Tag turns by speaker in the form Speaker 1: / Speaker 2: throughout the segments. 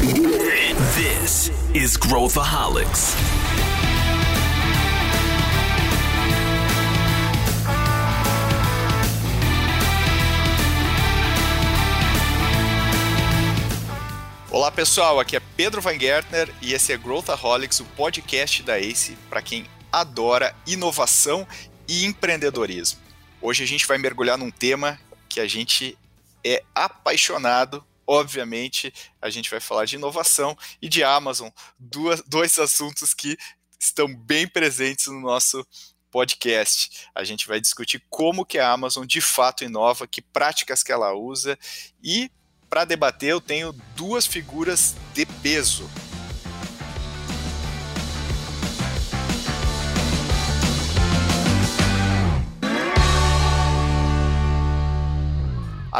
Speaker 1: This is Growthaholics.
Speaker 2: Olá pessoal, aqui é Pedro Van Gertner e esse é Growthaholics, o podcast da ACE para quem adora inovação e empreendedorismo. Hoje a gente vai mergulhar num tema que a gente é apaixonado. Obviamente, a gente vai falar de inovação e de Amazon, duas, dois assuntos que estão bem presentes no nosso podcast. A gente vai discutir como que a Amazon de fato inova, que práticas que ela usa e para debater, eu tenho duas figuras de peso.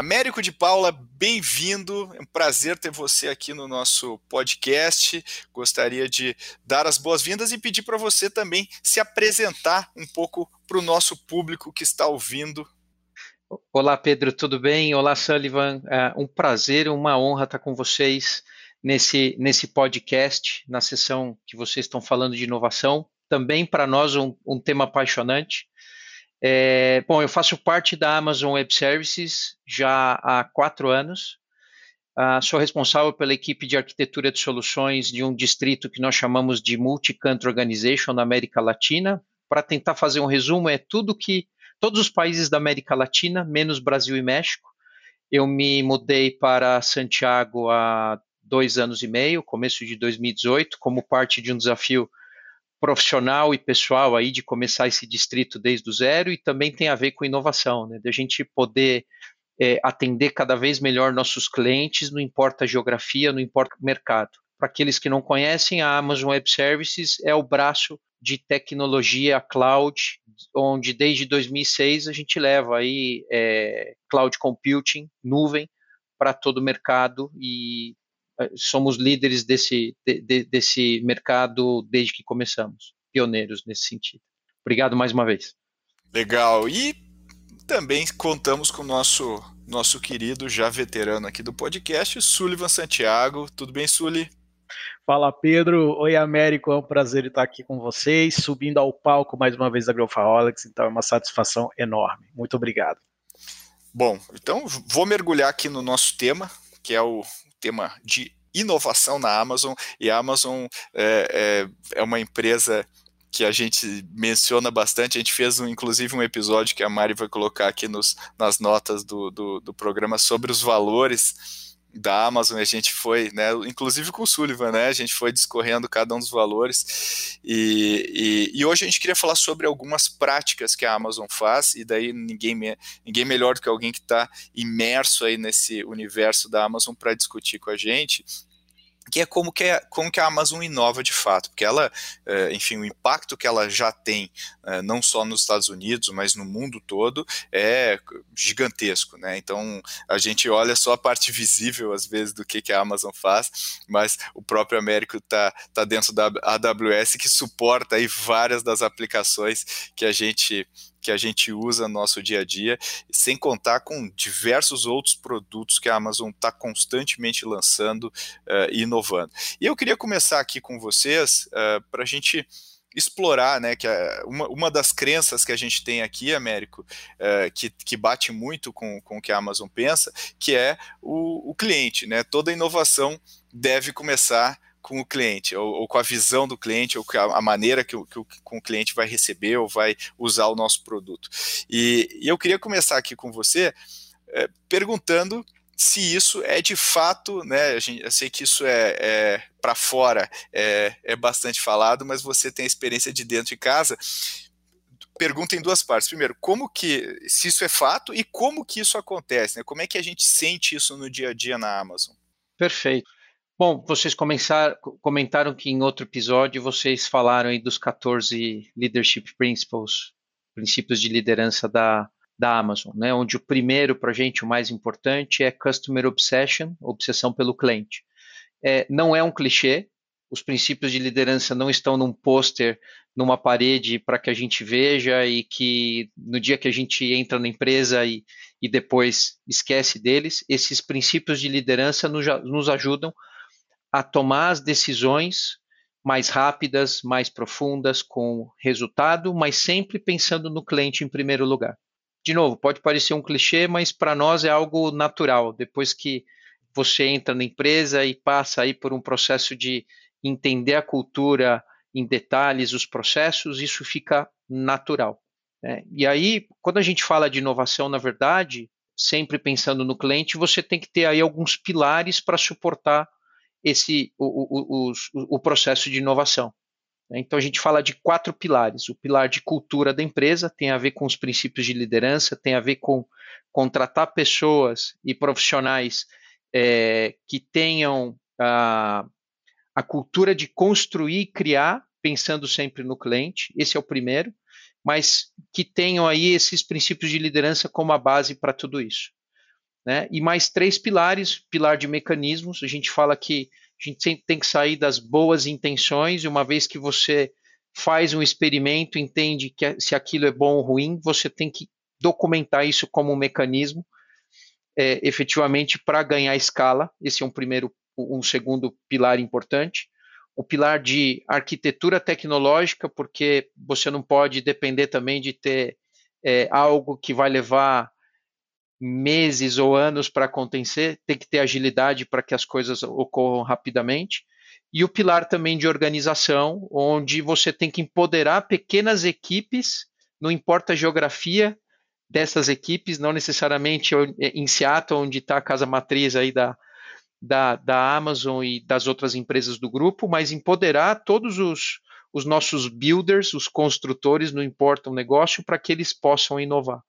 Speaker 2: Américo de Paula, bem-vindo. É um prazer ter você aqui no nosso podcast. Gostaria de dar as boas-vindas e pedir para você também se apresentar um pouco para o nosso público que está ouvindo
Speaker 3: Olá, Pedro, tudo bem? Olá, Sullivan. É um prazer, uma honra estar com vocês nesse, nesse podcast, na sessão que vocês estão falando de inovação. Também para nós um, um, tema apaixonante. É, bom, eu faço parte da Amazon Web Services já há quatro anos. Uh, sou responsável pela equipe de arquitetura de soluções de um distrito que nós chamamos de Multi-Country Organization na América Latina. Para tentar fazer um resumo, é tudo que todos os países da América Latina, menos Brasil e México. Eu me mudei para Santiago há dois anos e meio, começo de 2018, como parte de um desafio profissional e pessoal aí de começar esse distrito desde o zero e também tem a ver com inovação, né? De a gente poder é, atender cada vez melhor nossos clientes, não importa a geografia, não importa o mercado. Para aqueles que não conhecem, a Amazon Web Services é o braço de tecnologia cloud, onde desde 2006 a gente leva aí é, cloud computing, nuvem, para todo o mercado e somos líderes desse, de, desse mercado desde que começamos, pioneiros nesse sentido. Obrigado mais uma vez.
Speaker 2: Legal. E também contamos com o nosso, nosso querido, já veterano aqui do podcast, Sullivan Santiago. Tudo bem, Sully?
Speaker 4: Fala Pedro, oi Américo, é um prazer estar aqui com vocês, subindo ao palco mais uma vez da Growthaholics, então é uma satisfação enorme. Muito obrigado.
Speaker 2: Bom, então vou mergulhar aqui no nosso tema, que é o tema de inovação na Amazon, e a Amazon é, é, é uma empresa que a gente menciona bastante. A gente fez, um, inclusive, um episódio que a Mari vai colocar aqui nos, nas notas do, do, do programa sobre os valores da Amazon, a gente foi, né, inclusive com o Sullivan, né, a gente foi discorrendo cada um dos valores. E, e, e, hoje a gente queria falar sobre algumas práticas que a Amazon faz e daí ninguém, me, ninguém melhor do que alguém que está imerso aí nesse universo da Amazon para discutir com a gente que é como que, é, como que a Amazon inova de fato, porque ela, é, enfim, o impacto que ela já tem, é, não só nos Estados Unidos, mas no mundo todo, é gigantesco, né? Então, a gente olha só a parte visível, às vezes, do que, que a Amazon faz, mas o próprio Américo está tá dentro da AWS, que suporta aí várias das aplicações que a gente que a gente usa no nosso dia a dia, sem contar com diversos outros produtos que a Amazon está constantemente lançando uh, e inovando. E eu queria começar aqui com vocês uh, eh, para a gente explorar, né, que é uma, uma das crenças que a gente tem aqui, Américo, uh, que, que bate muito com, com o que a Amazon pensa, que é o, o cliente, né, toda inovação deve começar com o cliente, ou, ou, com a visão do cliente, ou a, a maneira que que o, com o cliente vai receber ou vai usar o nosso produto. E, e eu queria começar aqui com você é, perguntando se isso é de fato, né? Gente, eu sei que isso é, é para fora é, é bastante falado, mas você tem a experiência de dentro de casa. Pergunta em duas partes. Primeiro, como que se isso é fato e como que isso acontece? Né? Como é que a gente sente isso no dia a dia na Amazon?
Speaker 3: Perfeito. Bom, vocês comentaram que em outro episódio vocês falaram aí dos 14 Leadership Principles, princípios de liderança da, da Amazon, né? onde o primeiro para a gente, o mais importante, é Customer Obsession, obsessão pelo cliente. É, não é um clichê, os princípios de liderança não estão num pôster, numa parede para que a gente veja e que no dia que a gente entra na empresa e, e depois esquece deles, esses princípios de liderança nos, nos ajudam a tomar as decisões mais rápidas, mais profundas, com resultado, mas sempre pensando no cliente em primeiro lugar. De novo, pode parecer um clichê, mas para nós é algo natural. Depois que você entra na empresa e passa aí por um processo de entender a cultura em detalhes, os processos, isso fica natural. Né? E aí, quando a gente fala de inovação, na verdade, sempre pensando no cliente, você tem que ter aí alguns pilares para suportar esse o, o, o, o processo de inovação. Né? Então a gente fala de quatro pilares. O pilar de cultura da empresa tem a ver com os princípios de liderança, tem a ver com contratar pessoas e profissionais é, que tenham a, a cultura de construir e criar, pensando sempre no cliente. Esse é o primeiro, mas que tenham aí esses princípios de liderança como a base para tudo isso. Né? E mais três pilares, pilar de mecanismos, a gente fala que a gente tem que sair das boas intenções, e uma vez que você faz um experimento, entende que se aquilo é bom ou ruim, você tem que documentar isso como um mecanismo, é, efetivamente, para ganhar escala. Esse é um primeiro, um segundo pilar importante. O pilar de arquitetura tecnológica, porque você não pode depender também de ter é, algo que vai levar meses ou anos para acontecer, tem que ter agilidade para que as coisas ocorram rapidamente. E o pilar também de organização, onde você tem que empoderar pequenas equipes, não importa a geografia dessas equipes, não necessariamente em Seattle, onde está a casa matriz aí da, da, da Amazon e das outras empresas do grupo, mas empoderar todos os, os nossos builders, os construtores, não importa o negócio, para que eles possam inovar.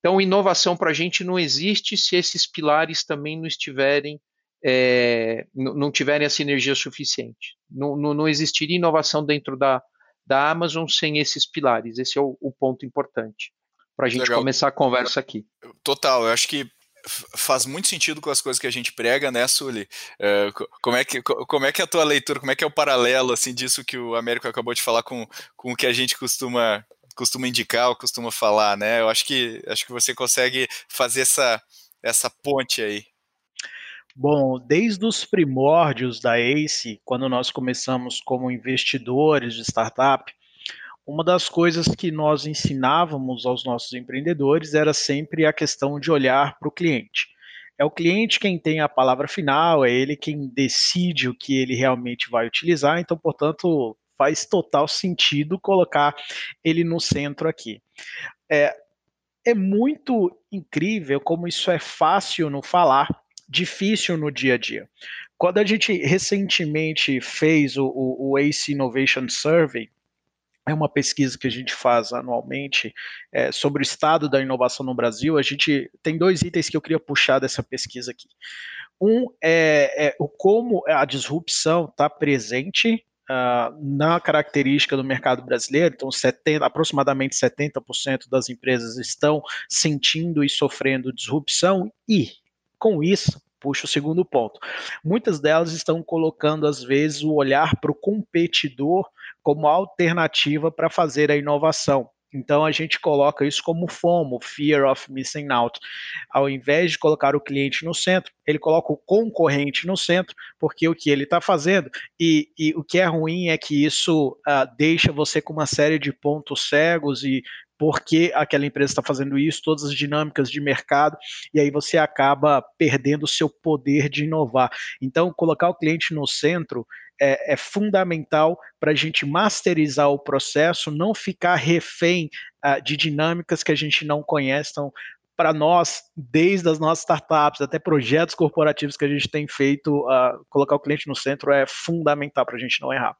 Speaker 3: Então, inovação para a gente não existe se esses pilares também não estiverem, é, não tiverem a sinergia suficiente. Não, não, não, existiria inovação dentro da, da Amazon sem esses pilares. Esse é o, o ponto importante para a gente Legal. começar a conversa aqui.
Speaker 2: Total, eu acho que faz muito sentido com as coisas que a gente prega, né, Sully? Uh, como, é que, como é que é a tua leitura, como é que é o paralelo assim, disso que o Américo acabou de falar com, com o que a gente costuma costuma indicar ou costuma falar, né? Eu acho que acho que você consegue fazer essa essa ponte aí.
Speaker 4: Bom, desde os primórdios da ACE, quando nós começamos como investidores de startup, uma das coisas que nós ensinávamos aos nossos empreendedores era sempre a questão de olhar para o cliente. É o cliente quem tem a palavra final, é ele quem decide o que ele realmente vai utilizar, então, portanto, faz total sentido colocar ele no centro aqui. É, é muito incrível como isso é fácil no falar, difícil no dia a dia. Quando a gente recentemente fez o, o, o ACE Innovation Survey, é uma pesquisa que a gente faz anualmente é, sobre o estado da inovação no Brasil. A gente tem dois itens que eu queria puxar dessa pesquisa aqui. Um é, é o como a disrupção está presente uh, na característica do mercado brasileiro, então 70, aproximadamente 70% das empresas estão sentindo e sofrendo disrupção, e com isso, puxa o segundo ponto. Muitas delas estão colocando, às vezes, o olhar para o competidor como alternativa para fazer a inovação. Então a gente coloca isso como FOMO, Fear of Missing Out. Ao invés de colocar o cliente no centro, ele coloca o concorrente no centro, porque o que ele está fazendo, e, e, o que é ruim é que isso uh, deixa você com uma série de pontos cegos e por que aquela empresa está fazendo isso, todas as dinâmicas de mercado, e aí você acaba perdendo o seu poder de inovar. Então, colocar o cliente no centro é, é fundamental para a gente masterizar o processo, não ficar refém uh, de dinâmicas que a gente não conhece. Então, para nós, desde as nossas startups até projetos corporativos que a gente tem feito, uh, colocar o cliente no centro é fundamental para a gente não errar.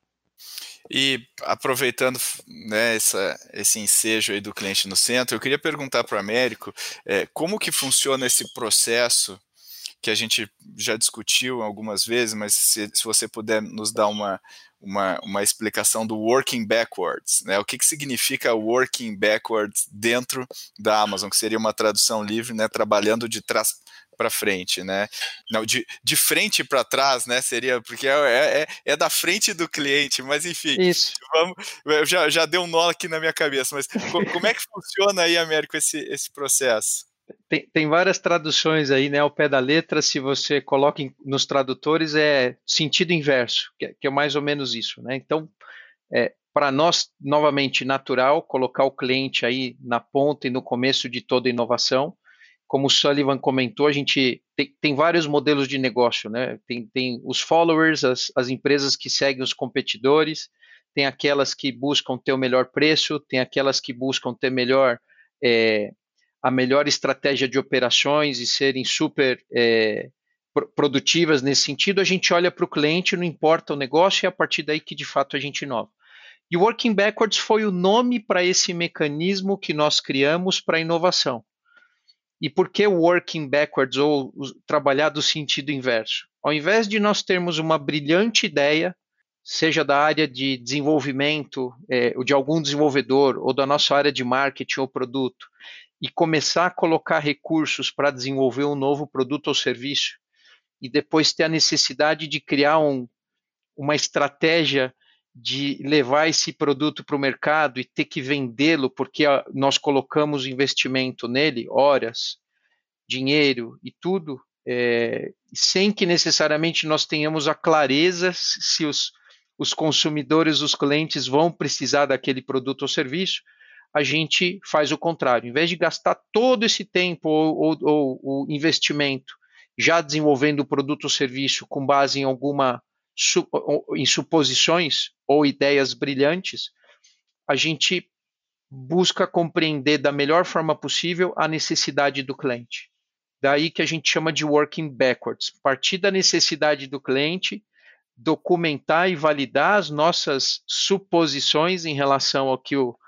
Speaker 2: E aproveitando né, essa, esse ensejo aí do cliente no centro, eu queria perguntar para o Américo é, como que funciona esse processo que a gente já discutiu algumas vezes, mas se, se você puder nos dar uma, uma, uma, explicação do working backwards, né? O que, que significa working backwards dentro da Amazon, que seria uma tradução livre, né? Trabalhando de trás para frente, né? Não, de, de frente para trás, né? Seria porque é, é, é, é, da frente do cliente, mas enfim,
Speaker 3: Isso.
Speaker 2: vamos, já, já deu um nó aqui na minha cabeça, mas como é que funciona aí, Américo, esse, esse processo?
Speaker 3: tem, tem, várias traduções aí, né? Ao pé da letra, se você coloca em, nos tradutores, é sentido inverso, que, é, que é mais ou menos isso, né? Então, é, para nós, novamente, natural colocar o cliente aí na ponta e no começo de toda inovação. Como o Sullivan comentou, a gente tem, tem vários modelos de negócio, né? Tem, tem os followers, as, as empresas que seguem os competidores, tem aquelas que buscam ter o melhor preço, tem aquelas que buscam ter melhor é, a melhor estratégia de operações e serem super é, produtivas nesse sentido, a gente olha para o cliente, não importa o negócio, e é a partir daí que de fato a gente inova. E o Working Backwards foi o nome para esse mecanismo que nós criamos para a inovação. E por que o Working Backwards, ou trabalhar do sentido inverso? Ao invés de nós termos uma brilhante ideia, seja da área de desenvolvimento, é, ou de algum desenvolvedor, ou da nossa área de marketing ou produto, e começar a colocar recursos para desenvolver um novo produto ou serviço, e depois ter a necessidade de criar um, uma estratégia de levar esse produto para o mercado e ter que vendê-lo porque nós colocamos investimento nele, horas, dinheiro e tudo, é, sem que necessariamente nós tenhamos a clareza se os, os consumidores, os clientes vão precisar daquele produto ou serviço, a gente faz o contrário. Em vez de gastar todo esse tempo ou, o investimento já desenvolvendo o produto ou serviço com base em alguma em suposições ou ideias brilhantes, a gente busca compreender da melhor forma possível a necessidade do cliente. Daí que a gente chama de working backwards. Partir da necessidade do cliente, documentar e validar as nossas suposições em relação ao que, o,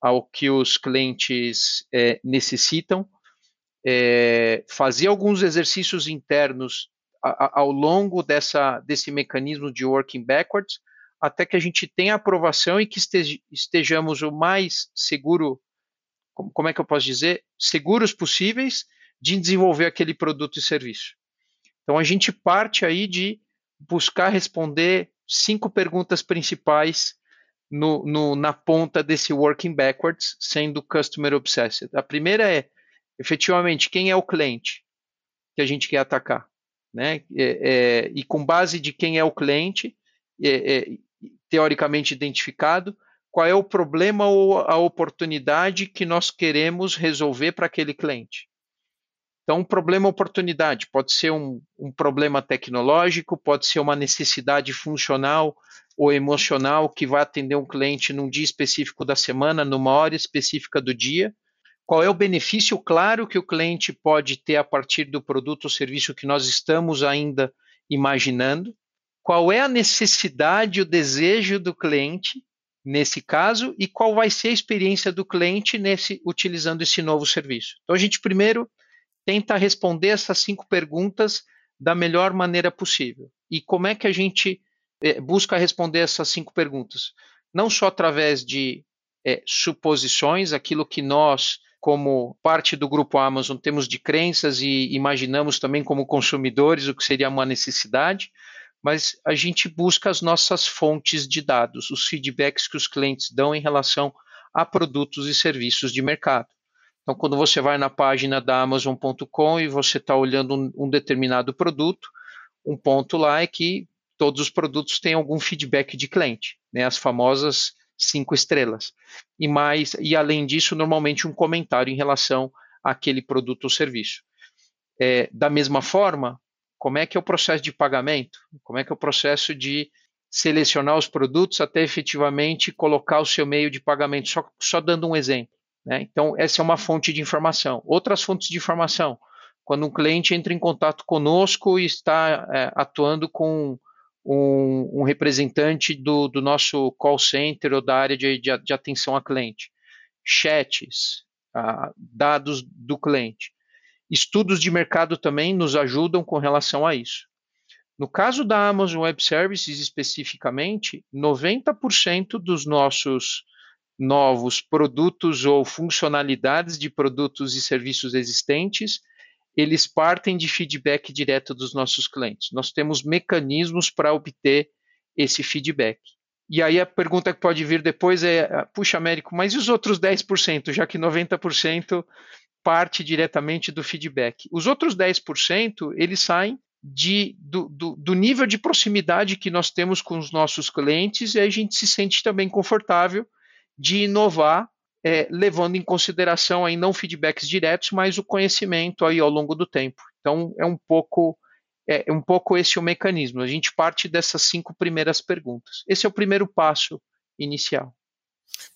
Speaker 3: ao que os clientes é, necessitam, é, fazer alguns exercícios internos ao longo dessa, desse mecanismo de working backwards, até que a gente tenha aprovação e que estejamos o mais seguro, como é que eu posso dizer, seguros possíveis de desenvolver aquele produto e serviço. Então a gente parte aí de buscar responder cinco perguntas principais no, no, na ponta desse working backwards, sendo customer obsessed. A primeira é, efetivamente, quem é o cliente que a gente quer atacar? né? É, é, e com base de quem é o cliente, é, é, teoricamente identificado, qual é o problema ou a oportunidade que nós queremos resolver para aquele cliente. Então, problema oportunidade. Pode ser um, um, problema tecnológico, pode ser uma necessidade funcional ou emocional que vai atender um cliente num dia específico da semana, numa hora específica do dia, qual é o benefício claro que o cliente pode ter a partir do produto ou serviço que nós estamos ainda imaginando, qual é a necessidade, o desejo do cliente nesse caso e qual vai ser a experiência do cliente nesse utilizando esse novo serviço. Então a gente primeiro tenta responder essas cinco perguntas da melhor maneira possível. E como é que a gente é, busca responder essas cinco perguntas? Não só através de é, suposições, aquilo que nós como parte do grupo Amazon, temos de crenças e imaginamos também como consumidores o que seria uma necessidade, mas a gente busca as nossas fontes de dados, os feedbacks que os clientes dão em relação a produtos e serviços de mercado. Então, quando você vai na página da Amazon.com e você está olhando um, um determinado produto, um ponto lá é que todos os produtos têm algum feedback de cliente, né? as famosas cinco estrelas. E mais, e além disso, normalmente um comentário em relação àquele produto ou serviço. É, da mesma forma, como é que é o processo de pagamento? Como é que é o processo de selecionar os produtos até efetivamente colocar o seu meio de pagamento? Só, só dando um exemplo. Né? Então, essa é uma fonte de informação. Outras fontes de informação, quando um cliente entra em contato conosco e está é, atuando com um, um representante do, do, nosso call center ou da área de, de, de atenção a cliente, chats, ah, dados do cliente. Estudos de mercado também nos ajudam com relação a isso. No caso da Amazon Web Services especificamente, 90% dos nossos novos produtos ou funcionalidades de produtos e serviços existentes eles partem de feedback direto dos nossos clientes. Nós temos mecanismos para obter esse feedback. E aí a pergunta que pode vir depois é: puxa, Américo, mas e os outros 10%, já que 90% parte diretamente do feedback. Os outros 10%, eles saem de, do, do, do, nível de proximidade que nós temos com os nossos clientes e a gente se sente também confortável de inovar, é, levando em consideração aí não feedbacks diretos, mas o conhecimento aí ao longo do tempo. Então é um pouco é, é um pouco esse o mecanismo. A gente parte dessas cinco primeiras perguntas. Esse é o primeiro passo inicial.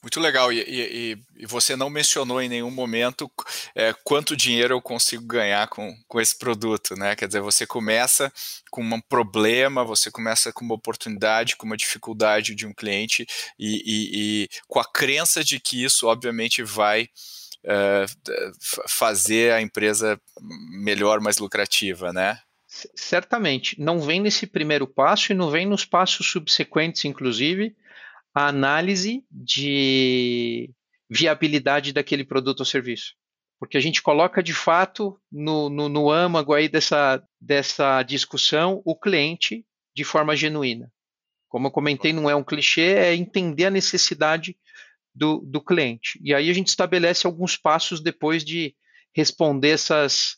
Speaker 2: Muito legal. E, e, e, você não mencionou em nenhum momento é, quanto dinheiro eu consigo ganhar com, com esse produto, né? Quer dizer, você começa com um problema, você começa com uma oportunidade, com uma dificuldade de um cliente e, e com a crença de que isso, obviamente, vai é, fazer a empresa melhor, mais lucrativa, né?
Speaker 3: Certamente. Não vem nesse primeiro passo e não vem nos passos subsequentes, inclusive a análise de viabilidade daquele produto ou serviço. Porque a gente coloca de fato no, no, no âmago aí dessa, dessa discussão o cliente de forma genuína. Como eu comentei, não é um clichê, é entender a necessidade do, do cliente. E aí a gente estabelece alguns passos depois de responder essas,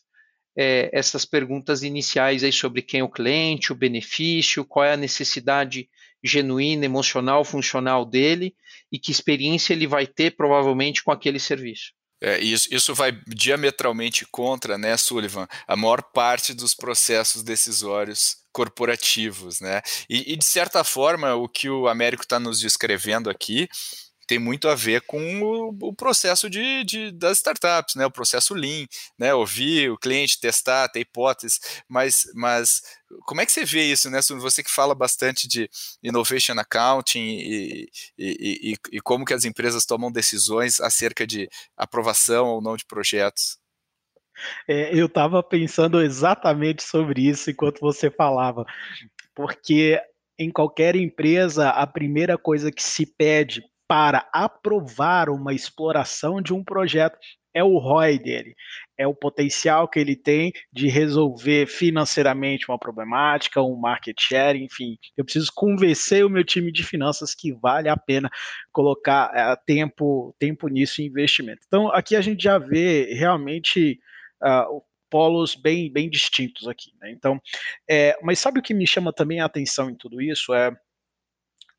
Speaker 3: é, essas perguntas iniciais aí sobre quem é o cliente, o benefício, qual é a necessidade genuína, emocional, funcional dele e que experiência ele vai ter provavelmente com aquele serviço.
Speaker 2: É, isso, isso vai diametralmente contra, né, Sullivan, a maior parte dos processos decisórios corporativos, né? E, e de certa forma, o que o Américo está nos descrevendo aqui tem muito a ver com o, o processo de, de, das startups, né? O processo Lean, né? Ouvir o cliente, testar, ter hipóteses, mas, mas como é que você vê isso, né? Você que fala bastante de innovation accounting e, e, e, e como que as empresas tomam decisões acerca de aprovação ou não de projetos.
Speaker 4: É, eu estava pensando exatamente sobre isso enquanto você falava, porque em qualquer empresa a primeira coisa que se pede para aprovar uma exploração de um projeto é o ROI dele, é o potencial que ele tem de resolver financeiramente uma problemática, um market share, enfim. Eu preciso convencer o meu time de finanças que vale a pena colocar é, tempo, tempo nisso e investimento. Então, aqui a gente já vê realmente uh, polos bem, bem distintos aqui. Né? Então, é, mas sabe o que me chama também a atenção em tudo isso? É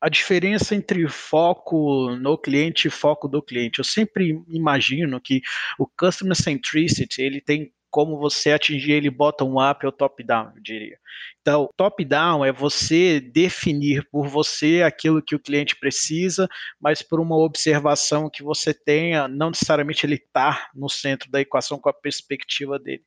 Speaker 4: a diferença entre foco no cliente e foco do cliente. Eu sempre imagino que o customer centricity ele tem como você atingir ele bottom-up ou top-down, eu diria. Então, top-down é você definir por você aquilo que o cliente precisa, mas por uma observação que você tenha, não necessariamente ele está no centro da equação com a perspectiva dele.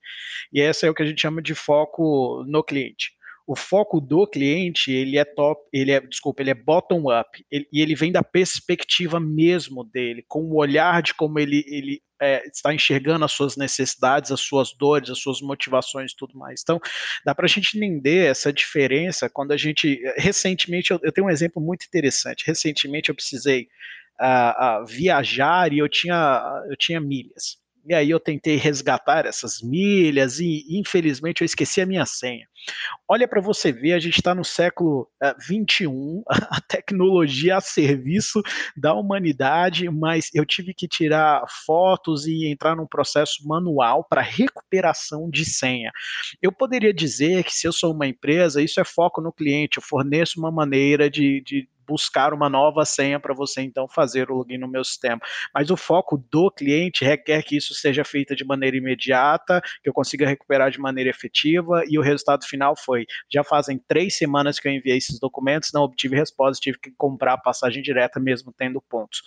Speaker 4: E essa é o que a gente chama de foco no cliente o foco do cliente, ele é top, ele é, desculpa, ele é bottom up, ele, e ele vem da perspectiva mesmo dele, com o olhar de como ele, ele é, está enxergando as suas necessidades, as suas dores, as suas motivações e tudo mais. Então, dá para a gente entender essa diferença quando a gente, recentemente, eu, eu tenho um exemplo muito interessante, recentemente eu precisei uh, uh, viajar e eu tinha, eu tinha milhas. E aí eu tentei resgatar essas milhas e infelizmente eu esqueci a minha senha. Olha para você ver, a gente está no século uh, eh, 21, a tecnologia a serviço da humanidade, mas eu tive que tirar fotos e entrar num processo manual para recuperação de senha. Eu poderia dizer que se eu sou uma empresa, isso é foco no cliente, eu forneço uma maneira de, de buscar uma nova senha para você então fazer o login no meu sistema. Mas o foco do cliente requer que isso seja feito de maneira imediata, que eu consiga recuperar de maneira efetiva e o resultado final foi: já fazem três semanas que eu enviei esses documentos, não obtive resposta, tive que comprar a passagem direta mesmo tendo pontos.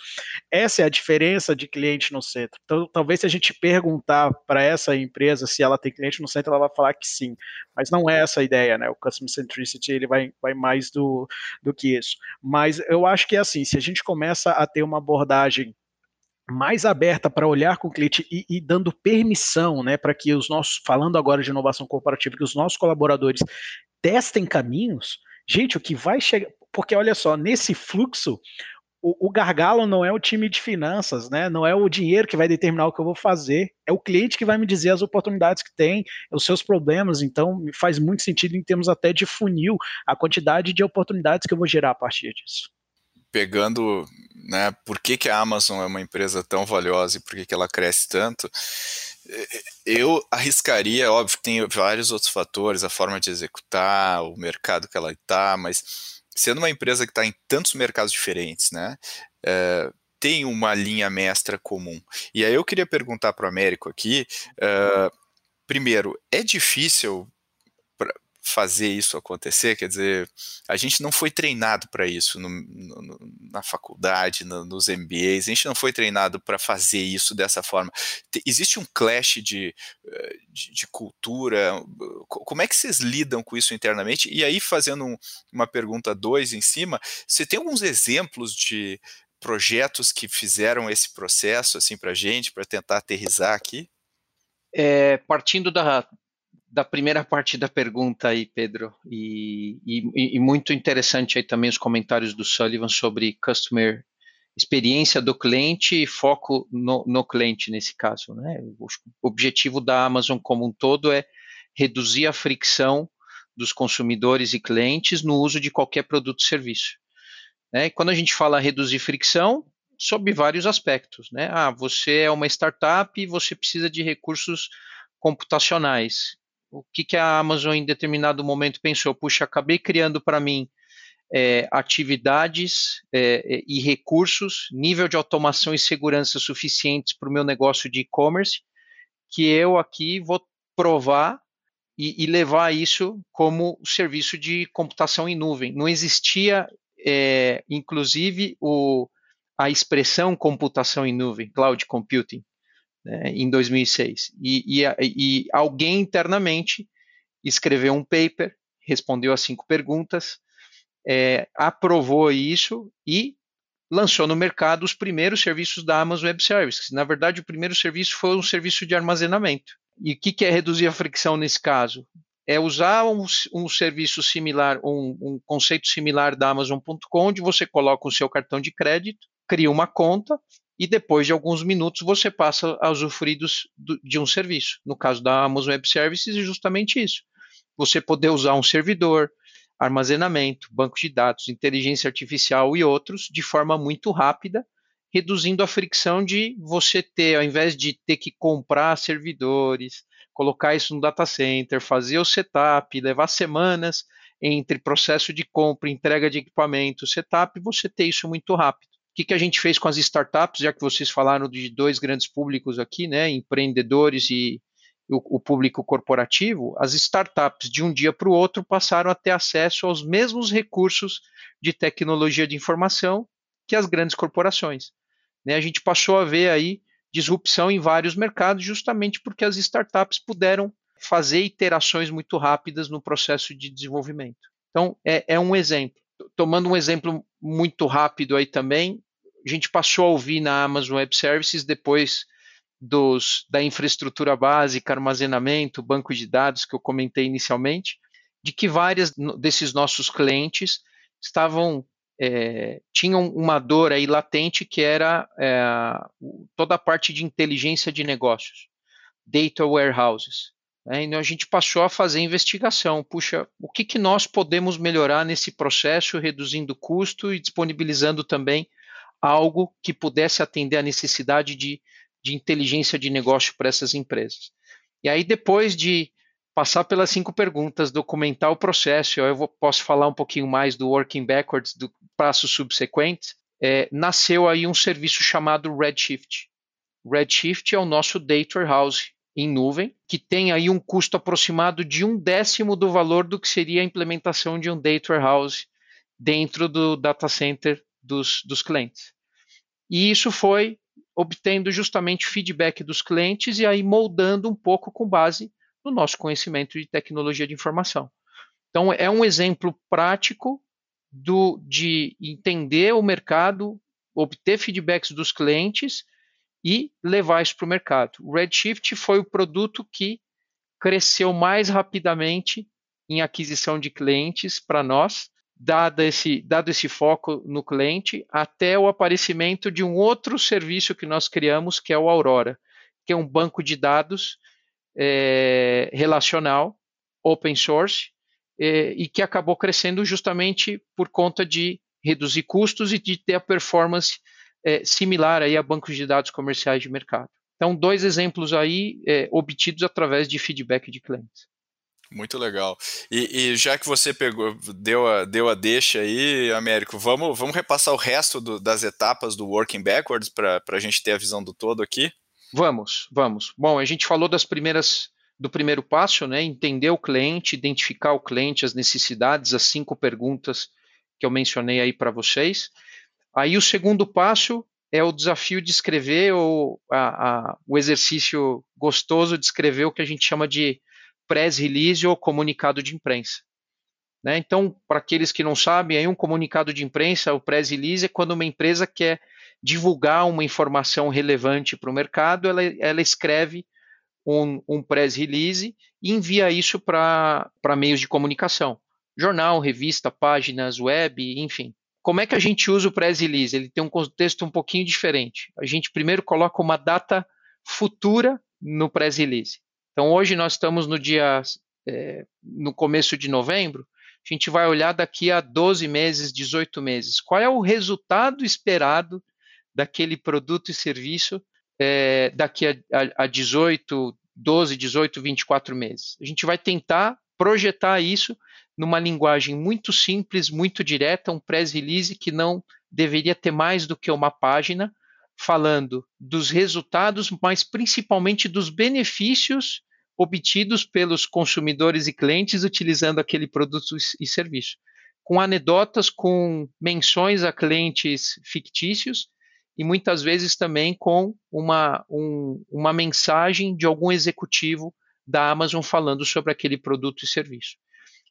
Speaker 4: Essa é a diferença de cliente no centro. Então, talvez se a gente perguntar para essa empresa se ela tem cliente no centro, ela vai falar que sim, mas não é essa a ideia, né? O Customer Centricity ele vai, vai mais do, do que isso. Mas eu acho que é assim, se a gente começa a ter uma abordagem mais aberta para olhar com o cliente e, e dando permissão, né, para que os nossos, falando agora de inovação corporativa, que os nossos colaboradores testem caminhos, gente, o que vai chegar, porque olha só, nesse fluxo, o, gargalo não é o time de finanças, né? Não é o dinheiro que vai determinar o que eu vou fazer, é o cliente que vai me dizer as oportunidades que tem, os seus problemas. Então, faz muito sentido em termos até de funil a quantidade de oportunidades que eu vou gerar a partir disso.
Speaker 2: Pegando, né? Por que, que a Amazon é uma empresa tão valiosa e por que, que ela cresce tanto? Eu arriscaria, óbvio, tem vários outros fatores, a forma de executar, o mercado que ela está, mas sendo uma empresa que está em tantos mercados diferentes, né? É, tem uma linha mestra comum. E aí eu queria perguntar para o Américo aqui, uh, primeiro, é difícil fazer isso acontecer, quer dizer, a gente não foi treinado para isso no, no, na faculdade, no, nos MBAs, a gente não foi treinado para fazer isso dessa forma. Existe um clash de, eh, de, de, cultura, como é que vocês lidam com isso internamente? E aí, fazendo um, uma pergunta dois em cima, você tem alguns exemplos de projetos que fizeram esse processo assim para gente, para tentar aterrizar aqui?
Speaker 3: É, partindo da, da primeira parte da pergunta aí, Pedro, e, e, e, muito interessante aí também os comentários do Sullivan sobre customer experiência do cliente e foco no, no cliente nesse caso. Né? O objetivo da Amazon como um todo é reduzir a fricção dos consumidores e clientes no uso de qualquer produto e serviço. Né? Quando a gente fala reduzir fricção, sob vários aspectos. Né? Ah, você é uma startup e você precisa de recursos computacionais. O que, que a Amazon em determinado momento pensou? Puxa, acabei criando para mim é, atividades é, e recursos, nível de automação e segurança suficientes para o meu negócio de e-commerce, que eu aqui vou provar e, e, levar isso como serviço de computação em nuvem. Não existia é, inclusive o, a expressão computação em nuvem, cloud computing, né, em 2006. E, e, e, alguém internamente escreveu um paper, respondeu as cinco perguntas, é, aprovou isso e lançou no mercado os primeiros serviços da Amazon Web Services. Na verdade, o primeiro serviço foi um serviço de armazenamento. E o que, que é reduzir a fricção nesse caso? é usar um, um serviço similar, um, um, conceito similar da Amazon.com, onde você coloca o seu cartão de crédito, cria uma conta e depois de alguns minutos você passa a usufruir dos, do, de um serviço. No caso da Amazon Web Services, é justamente isso. Você poder usar um servidor, armazenamento, banco de dados, inteligência artificial e outros de forma muito rápida, reduzindo a fricção de você ter, ao invés de ter que comprar servidores, colocar isso no data center, fazer o setup, levar semanas entre processo de compra, entrega de equipamento, setup, você ter isso muito rápido. Que, que a gente fez com as startups, já que vocês falaram de dois grandes públicos aqui, né, empreendedores e o, o público corporativo, as startups de um dia para o outro passaram a ter acesso aos mesmos recursos de tecnologia de informação que as grandes corporações. Né, a gente passou a ver aí disrupção em vários mercados, justamente porque as startups puderam fazer iterações muito rápidas no processo de desenvolvimento. Então, é, é um exemplo. Tomando um exemplo muito rápido aí também, a gente passou a ouvir na Amazon Web Services depois dos, da infraestrutura básica, armazenamento, banco de dados que eu comentei inicialmente, de que vários desses nossos clientes estavam é, tinham uma dor aí latente que era é, toda a parte de inteligência de negócios, data warehouses. Né? Então a gente passou a fazer investigação. Puxa, o que, que nós podemos melhorar nesse processo, reduzindo custo e disponibilizando também algo que pudesse atender a necessidade de, de inteligência de negócio para essas empresas. E aí, depois de passar pelas cinco perguntas, documentar o processo, eu vou, posso falar um pouquinho mais do working backwards, do passos subsequentes, é, nasceu aí um serviço chamado Redshift. Redshift é o nosso data warehouse em nuvem, que tem aí um custo aproximado de um décimo do valor do que seria a implementação de um data warehouse dentro do data center dos, dos clientes. E isso foi obtendo justamente feedback dos clientes e aí moldando um pouco com base no nosso conhecimento de tecnologia de informação. Então, é um exemplo prático do, de entender o mercado, obter feedbacks dos clientes e levar isso para o mercado. O Redshift foi o produto que cresceu mais rapidamente em aquisição de clientes para nós, dado esse, dado esse foco no cliente, até o aparecimento de um outro serviço que nós criamos, que é o Aurora, que é um banco de dados é, relacional, open source, é, e que acabou crescendo justamente por conta de reduzir custos e de ter a performance é, similar aí a bancos de dados comerciais de mercado. Então, dois exemplos aí é, obtidos através de feedback de clientes.
Speaker 2: Muito legal. E, e, já que você pegou, deu a, deu a deixa aí, Américo, vamos, vamos repassar o resto do, das etapas do Working Backwards para a gente ter a visão do todo aqui?
Speaker 3: Vamos, vamos. Bom, a gente falou das primeiras do primeiro passo, né? Entender o cliente, identificar o cliente, as necessidades, as cinco perguntas que eu mencionei aí para vocês. Aí o segundo passo é o desafio de escrever ou a, a, o exercício gostoso de escrever o que a gente chama de press release ou comunicado de imprensa. Né? Então, para aqueles que não sabem, aí um comunicado de imprensa, o press release é quando uma empresa quer divulgar uma informação relevante para o mercado, ela, ela escreve um, um press release e envia isso para meios de comunicação. Jornal, revista, páginas, web, enfim. Como é que a gente usa o press release? Ele tem um contexto um pouquinho diferente. A gente primeiro coloca uma data futura no press release. Então hoje nós estamos no dia é, no começo de novembro. A gente vai olhar daqui a 12 meses, 18 meses. Qual é o resultado esperado daquele produto e serviço é, daqui a, a, a 18, 12, 18, 24 meses? A gente vai tentar projetar isso numa linguagem muito simples, muito direta, um press release que não deveria ter mais do que uma página, falando dos resultados, mas principalmente dos benefícios obtidos pelos consumidores e clientes utilizando aquele produto e serviço, com anedotas, com menções a clientes fictícios e muitas vezes também com uma, um, uma mensagem de algum executivo da Amazon falando sobre aquele produto e serviço.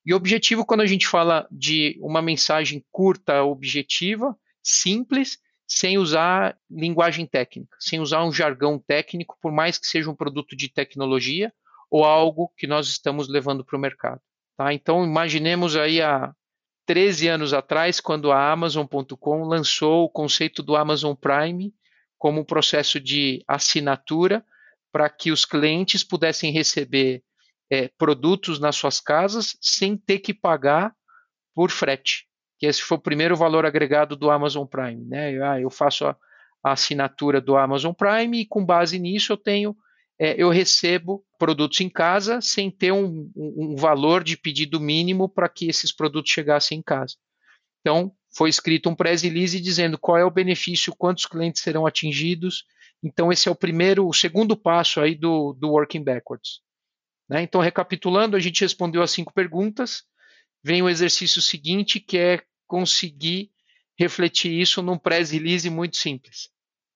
Speaker 3: E o objetivo, quando a gente fala de uma mensagem curta, objetiva, simples, sem usar linguagem técnica, sem usar um jargão técnico, por mais que seja um produto de tecnologia ou algo que nós estamos levando para o mercado. Tá? Então, imaginemos aí há 13 anos atrás, quando a Amazon.com lançou o conceito do Amazon Prime como um processo de assinatura para que os clientes pudessem receber é, produtos nas suas casas sem ter que pagar por frete. Que esse foi o primeiro valor agregado do Amazon Prime. Né? Ah, eu faço a, a assinatura do Amazon Prime e com base nisso eu tenho é, eu recebo produtos em casa sem ter um, um, valor de pedido mínimo para que esses produtos chegassem em casa. Então, foi escrito um press release dizendo qual é o benefício, quantos clientes serão atingidos. Então, esse é o primeiro, o segundo passo aí do, do Working Backwards. Né? Então, recapitulando, a gente respondeu as cinco perguntas. Vem o exercício seguinte, que é conseguir refletir isso num press release muito simples.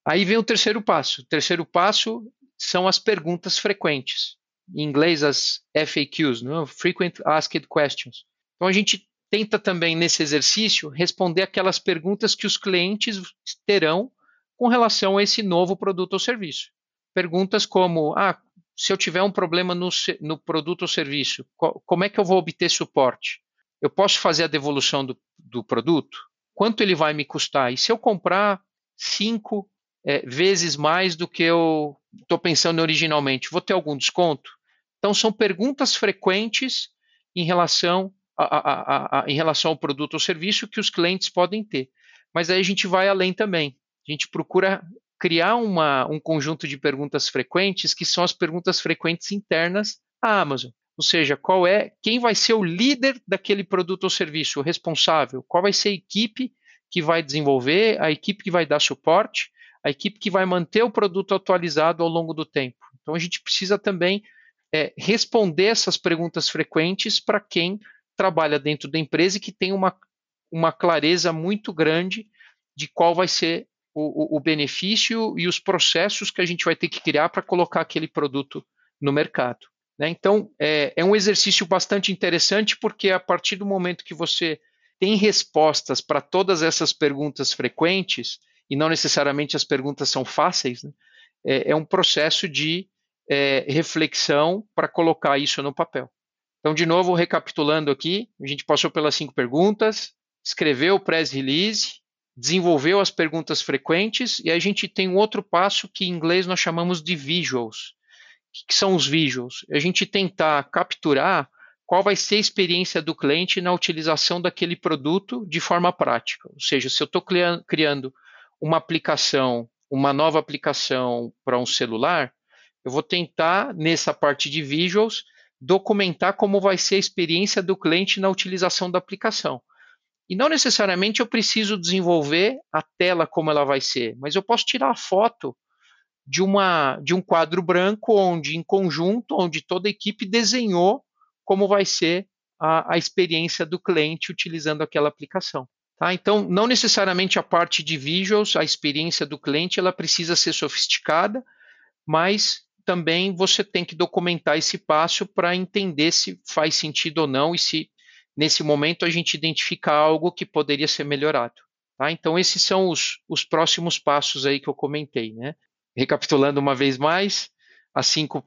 Speaker 3: Aí vem o terceiro passo. O terceiro passo são as perguntas frequentes. Em inglês, as FAQs, não? É? Frequent Asked Questions. Então, a gente tenta também, nesse exercício, responder aquelas perguntas que os clientes terão com relação a esse novo produto ou serviço. Perguntas como: ah, se eu tiver um problema no, no produto ou serviço, como é que eu vou obter suporte? Eu posso fazer a devolução do, do produto? Quanto ele vai me custar? E se eu comprar cinco é, vezes mais do que eu estou pensando originalmente, vou ter algum desconto? Então, são perguntas frequentes em relação, a, a, a, em relação ao produto ou serviço que os clientes podem ter. Mas aí a gente vai além também. A gente procura criar uma, um conjunto de perguntas frequentes que são as perguntas frequentes internas à Amazon. Ou seja, qual é quem vai ser o líder daquele produto ou serviço, o responsável? Qual vai ser a equipe que vai desenvolver, a equipe que vai dar suporte a equipe que vai manter o produto atualizado ao longo do tempo. Então a gente precisa também é, responder essas perguntas frequentes para quem trabalha dentro da empresa e que tem uma, uma clareza muito grande de qual vai ser o, o, benefício e os processos que a gente vai ter que criar para colocar aquele produto no mercado. Né? Então, é, é um exercício bastante interessante, porque a partir do momento que você tem respostas para todas essas perguntas frequentes, e não necessariamente as perguntas são fáceis, né? é, é, um processo de é, reflexão para colocar isso no papel. Então, de novo, recapitulando aqui, a gente passou pelas cinco perguntas, escreveu o press release, desenvolveu as perguntas frequentes e a gente tem um outro passo que em inglês nós chamamos de visuals. O que são os visuals? A gente tentar capturar qual vai ser a experiência do cliente na utilização daquele produto de forma prática. Ou seja, se eu estou criando uma aplicação uma nova aplicação para um celular, eu vou tentar, nessa parte de visuals, documentar como vai ser a experiência do cliente na utilização da aplicação. E não necessariamente eu preciso desenvolver a tela como ela vai ser, mas eu posso tirar a foto de, uma, de um quadro branco, onde, em conjunto, onde toda a equipe desenhou como vai ser a, a experiência do cliente utilizando aquela aplicação. Tá? Então, não necessariamente a parte de visuals, a experiência do cliente, ela precisa ser sofisticada, mas também você tem que documentar esse passo para entender se faz sentido ou não e se nesse momento a gente identifica algo que poderia ser melhorado. Tá? Então, esses são os, os próximos passos aí que eu comentei. Né? Recapitulando uma vez mais, as cinco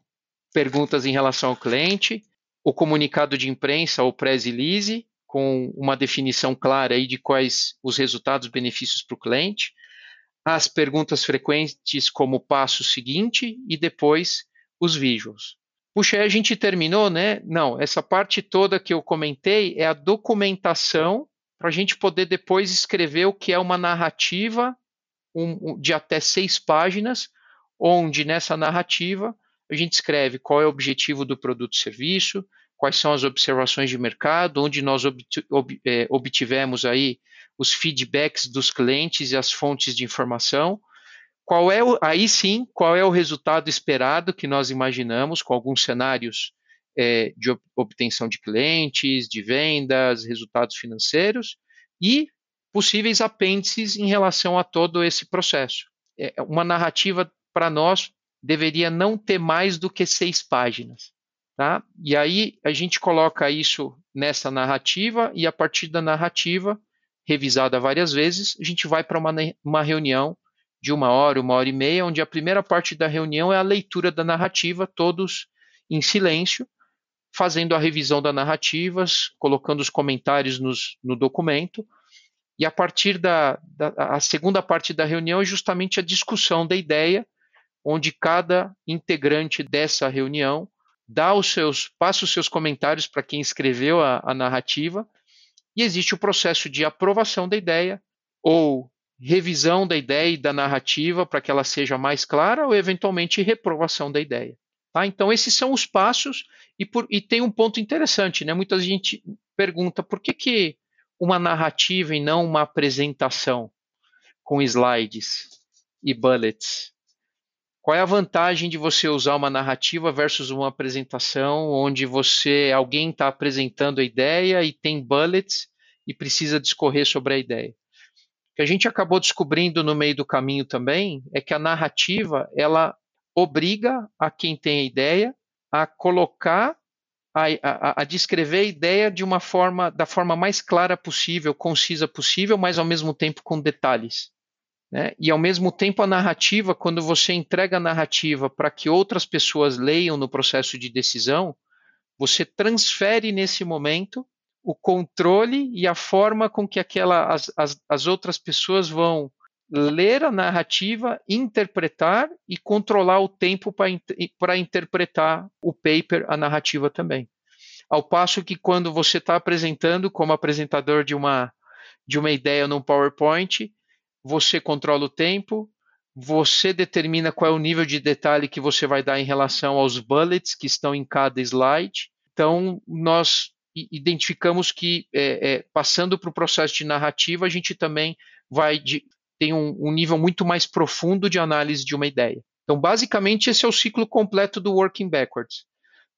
Speaker 3: perguntas em relação ao cliente, o comunicado de imprensa ou press release, com uma definição clara aí de quais os resultados, benefícios para o cliente, as perguntas frequentes como passo seguinte e depois os visuals. Puxa, a gente terminou, né? Não, essa parte toda que eu comentei é a documentação para a gente poder depois escrever o que é uma narrativa um, de até seis páginas, onde nessa narrativa a gente escreve qual é o objetivo do produto e serviço, quais são as observações de mercado, onde nós é, obtivemos aí os feedbacks dos clientes e as fontes de informação, qual é o, aí sim, qual é o resultado esperado que nós imaginamos com alguns cenários é, de obtenção de clientes, de vendas, resultados financeiros e possíveis apêndices em relação a todo esse processo. É, uma narrativa para nós deveria não ter mais do que seis páginas. Tá? E aí a gente coloca isso nessa narrativa e a partir da narrativa, revisada várias vezes, a gente vai para uma, uma reunião de uma hora, uma hora e meia, onde a primeira parte da reunião é a leitura da narrativa, todos em silêncio, fazendo a revisão da narrativa, colocando os comentários nos, no documento. E a partir da, da a segunda parte da reunião é justamente a discussão da ideia, onde cada integrante dessa reunião dá os seus, passa os seus comentários para quem escreveu a, a narrativa, e existe o processo de aprovação da ideia ou revisão da ideia e da narrativa para que ela seja mais clara ou eventualmente reprovação da ideia. Tá? Então esses são os passos e, por, e, tem um ponto interessante, né? Muita gente pergunta por que, que uma narrativa e não uma apresentação com slides e bullets? Qual é a vantagem de você usar uma narrativa versus uma apresentação onde você alguém está apresentando a ideia e tem bullets e precisa discorrer sobre a ideia? O que a gente acabou descobrindo no meio do caminho também é que a narrativa ela obriga a quem tem a ideia a colocar a, a, a, descrever a ideia de uma forma da forma mais clara possível, concisa possível, mas ao mesmo tempo com detalhes. Né? E ao mesmo tempo a narrativa, quando você entrega a narrativa para que outras pessoas leiam no processo de decisão, você transfere nesse momento o controle e a forma com que aquela, as, as, as outras pessoas vão ler a narrativa, interpretar e controlar o tempo para interpretar o paper, a narrativa também. Ao passo que quando você está apresentando como apresentador de uma, de uma ideia num PowerPoint, você controla o tempo, você determina qual é o nível de detalhe que você vai dar em relação aos bullets que estão em cada slide. Então, nós identificamos que, é, é, passando para o processo de narrativa, a gente também vai de, tem um, um nível muito mais profundo de análise de uma ideia. Então, basicamente, esse é o ciclo completo do Working Backwards.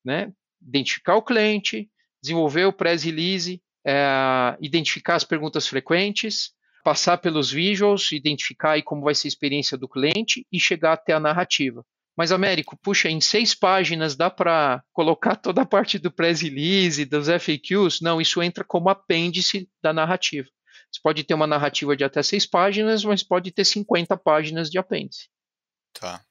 Speaker 3: Né? Identificar o cliente, desenvolver o press release, é, identificar as perguntas frequentes, passar pelos visuals, identificar aí como vai ser a experiência do cliente e chegar até a narrativa. Mas, Américo, puxa, em seis páginas dá para colocar toda a parte do press release, dos FAQs? Não, isso entra como apêndice da narrativa. Você pode ter uma narrativa de até seis páginas, mas pode ter 50 páginas de apêndice.
Speaker 2: Tá.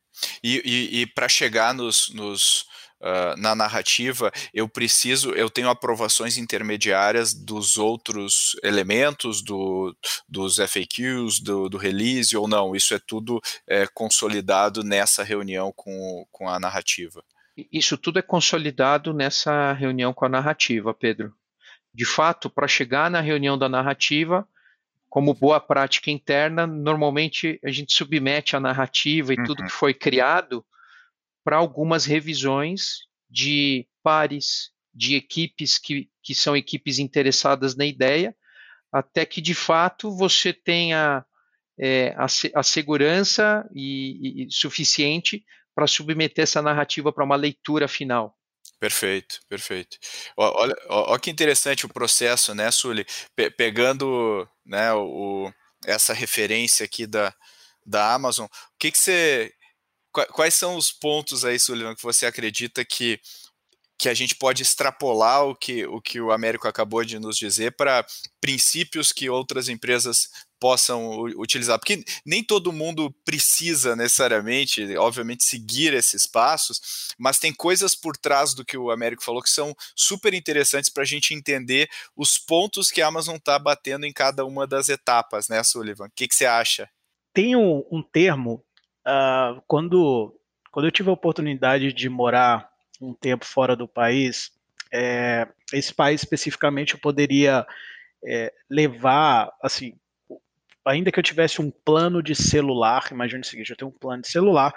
Speaker 2: E, e, e para chegar nos, nos uh, na narrativa, eu preciso, eu tenho aprovações intermediárias dos outros elementos, do, dos FAQs, do, do release ou não? Isso é tudo é, consolidado nessa reunião com, com a narrativa?
Speaker 3: Isso tudo é consolidado nessa reunião com a narrativa, Pedro. De fato, para chegar na reunião da narrativa, como boa prática interna, normalmente a gente submete a narrativa e uhum. tudo que foi criado para algumas revisões de pares, de equipes que, que são equipes interessadas na ideia, até que de fato você tenha é, a, a, segurança e, e suficiente para submeter essa narrativa para uma leitura final.
Speaker 2: Perfeito, perfeito. Olha, olha que interessante o processo, né, Sully? Pe pegando né, o, essa referência aqui da, da Amazon, o que, que você. Quais são os pontos aí, Sullivan, que você acredita que que a gente pode extrapolar o que o, que o Américo acabou de nos dizer para princípios que outras empresas possam utilizar, porque nem todo mundo precisa necessariamente, obviamente, seguir esses passos, mas tem coisas por trás do que o Américo falou que são super interessantes para a gente entender os pontos que a Amazon está batendo em cada uma das etapas, né, Sullivan? O que, que você acha?
Speaker 4: Tem um, um termo, uh, quando, quando eu tive a oportunidade de morar um tempo fora do país, é, esse país especificamente eu poderia é, levar, assim, ainda que eu tivesse um plano de celular, imagine o seguinte, eu tenho um plano de celular,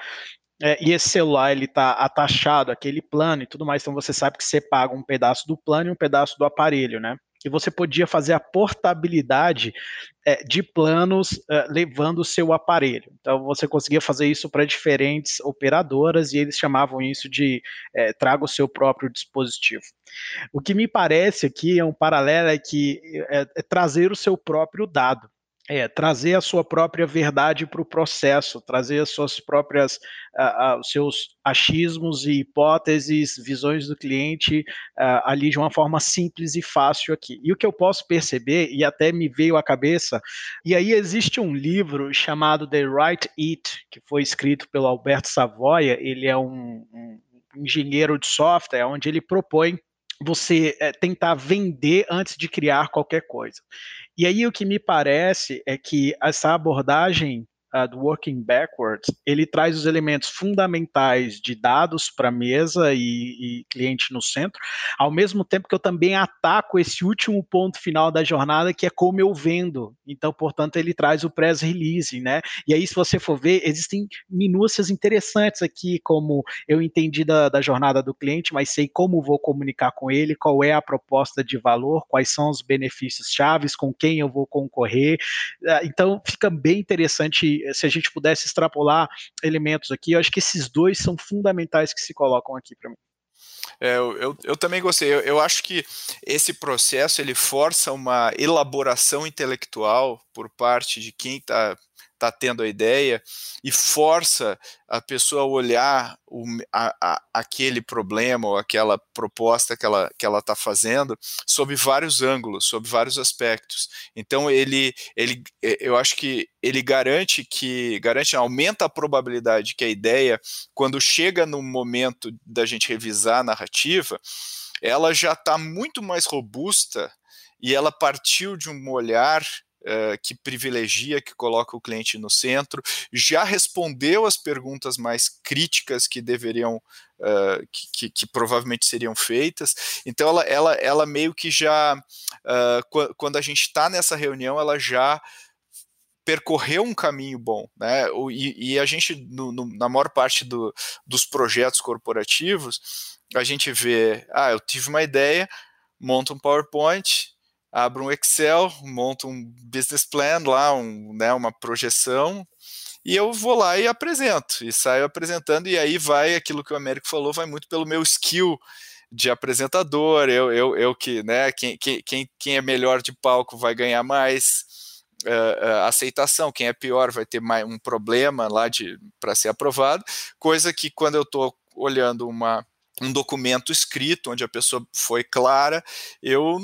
Speaker 4: é, e esse celular ele está atachado àquele plano e tudo mais, então você sabe que você paga um pedaço do plano e um pedaço do aparelho, né? E você podia fazer a portabilidade é, de planos é, levando o seu aparelho. Então você conseguia fazer isso para diferentes operadoras e eles chamavam isso de é, traga o seu próprio dispositivo. O que me parece aqui é um paralelo é que é, trazer o seu próprio dado. É, trazer a sua própria verdade para o processo, trazer as suas próprias, uh, uh, os seus achismos e hipóteses, visões do cliente uh, ali de uma forma simples e fácil aqui. E o que eu posso perceber, e até me veio à cabeça, e aí existe um livro chamado The Right It, que foi escrito pelo Alberto Savoia, ele é um, um engenheiro de software, onde ele propõe você é, tentar vender antes de criar qualquer coisa. E aí o que me parece é que essa abordagem uh, do Working Backwards, ele traz os elementos fundamentais de dados para mesa e, e, cliente no centro, ao mesmo tempo que eu também ataco esse último ponto final da jornada, que é como eu vendo. Então, portanto, ele traz o press release, né? E aí, se você for ver, existem minúcias interessantes aqui, como eu entendi da, da jornada do cliente, mas sei como vou comunicar com ele, qual é a proposta de valor, quais são os benefícios chaves, com quem eu vou concorrer. Ah, então, fica bem interessante se a gente pudesse extrapolar elementos aqui, eu acho que esses dois são fundamentais que se colocam aqui para mim.
Speaker 2: É, eu, eu, também gostei. Eu, eu, acho que esse processo ele força uma elaboração intelectual por parte de quem está está tendo a ideia e força a pessoa a olhar o, a, a, aquele problema ou aquela proposta que ela que ela está fazendo sob vários ângulos, sob vários aspectos. Então ele ele eu acho que ele garante que garante aumenta a probabilidade que a ideia quando chega no momento da gente revisar a narrativa, ela já está muito mais robusta e ela partiu de um olhar uh, que privilegia, que coloca o cliente no centro, já respondeu as perguntas mais críticas que deveriam, uh, que, que, que, provavelmente seriam feitas. Então, ela, ela, ela meio que já, uh, quando a gente está nessa reunião, ela já percorreu um caminho bom, né? E, e a gente, no, no, na maior parte do, dos projetos corporativos, a gente vê, ah, eu tive uma ideia, monta um PowerPoint, abro um Excel, monto um business plan lá, um, né, uma projeção, e eu vou lá e apresento, e saio apresentando, e aí vai aquilo que o Américo falou, vai muito pelo meu skill de apresentador, eu, eu, eu que, né, quem, quem, quem é melhor de palco vai ganhar mais uh, uh, aceitação, quem é pior vai ter mais um problema lá para ser aprovado, coisa que quando eu estou olhando uma um documento escrito onde a pessoa foi clara, eu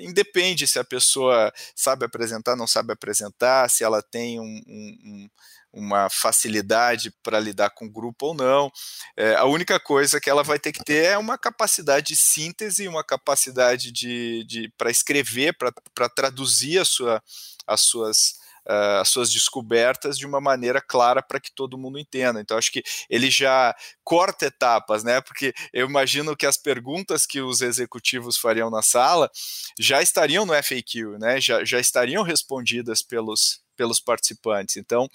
Speaker 2: independe se a pessoa sabe apresentar, não sabe apresentar, se ela tem um, um, uma facilidade para lidar com o grupo ou não. É, a única coisa que ela vai ter que ter é uma capacidade de síntese, uma capacidade de, de para escrever, para traduzir a sua, as suas uh, as suas descobertas de uma maneira clara para que todo mundo entenda. Então, acho que ele já corta etapas, né? Porque eu imagino que as perguntas que os executivos fariam na sala já estariam no FAQ, né? Já, já estariam respondidas pelos, pelos participantes. Então,